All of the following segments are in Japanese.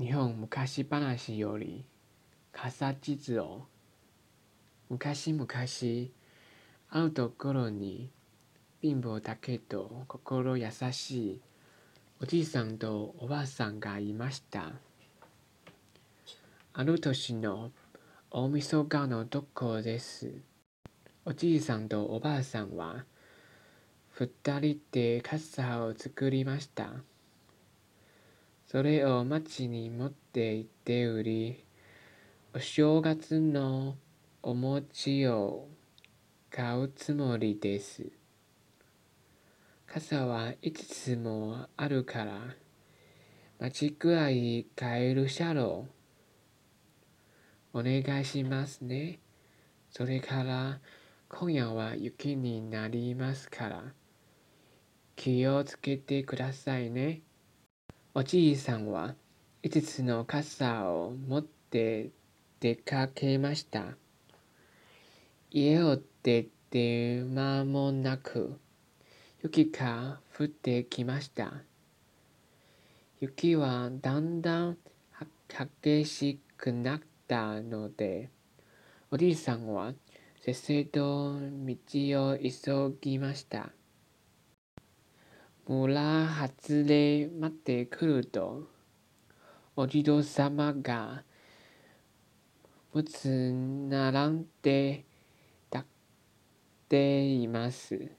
日本昔話より傘地図を昔々あるところに貧乏だけど心優しいおじいさんとおばあさんがいました。ある年の大晦日のとこです。おじいさんとおばあさんは二人で傘を作りました。それを町に持って行って売り、お正月のお餅を買うつもりです。傘はいつもあるから、町くらい買えるしゃろ。お願いしますね。それから今夜は雪になりますから、気をつけてくださいね。おじいさんは5つの傘を持って出かけました。家を出て間もなく、雪が降ってきました。雪はだんだん激しくなったので、おじいさんはせっせと道を急ぎました。村外れまで来ると、お地蔵様が6つ並んで立っています。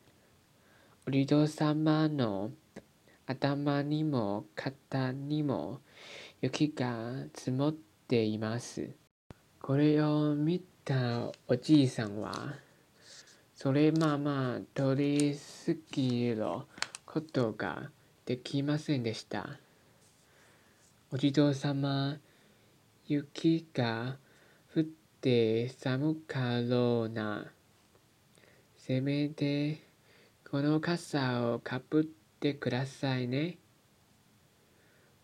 お地蔵様の頭にも肩にも雪が積もっています。これを見たおじいさんは、それまま通り過ぎることができませんでした。お地蔵様、雪が降って寒かろうな。せめてこの傘をかぶってくださいね。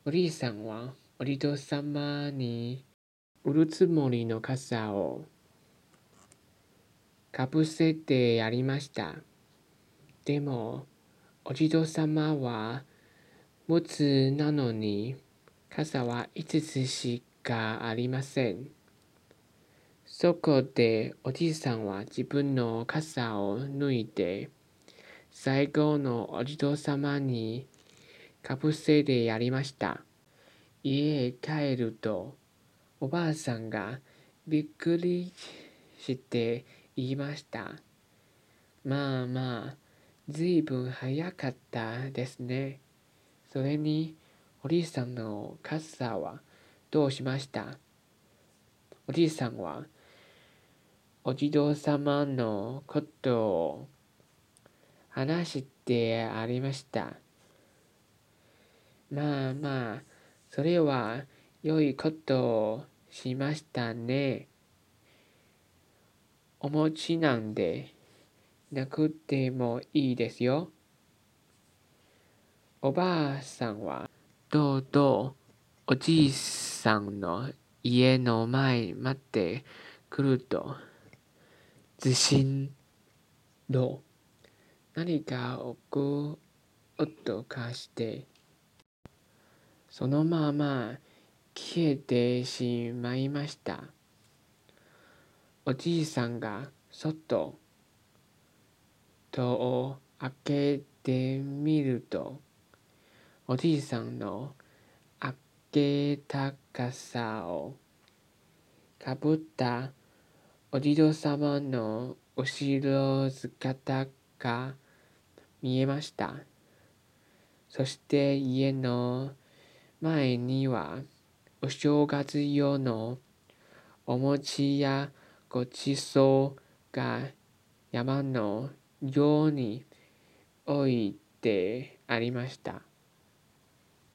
おじいさんはお地蔵様に売るつもりの傘をかぶせてやりました。でも、お地蔵様は6つなのに、傘は5つしかありません。そこでおじいさんは自分の傘を脱いで、最後のお地蔵様にかぶせてやりました。家へ帰ると、おばあさんがびっくりして言いました。まあまあ、ずいぶん早かったですね。それに、おじいさんの傘はどうしました？おじいさんは、お地蔵様のことを話してありました。まあまあ、それは良いことをしましたね。お餅なんで、なくてもいいですよ。おばあさんは、とうとうおじいさんの家の前まで来ると、ずしんと何か置く音がして、そのまま消えてしまいました。おじいさんがそっと戸を開けてみると、おじいさんの開けた傘をかぶったお地蔵様の後ろ姿が見えました。そして家の前にはお正月用のお餅やごちそうが山の行においてありました。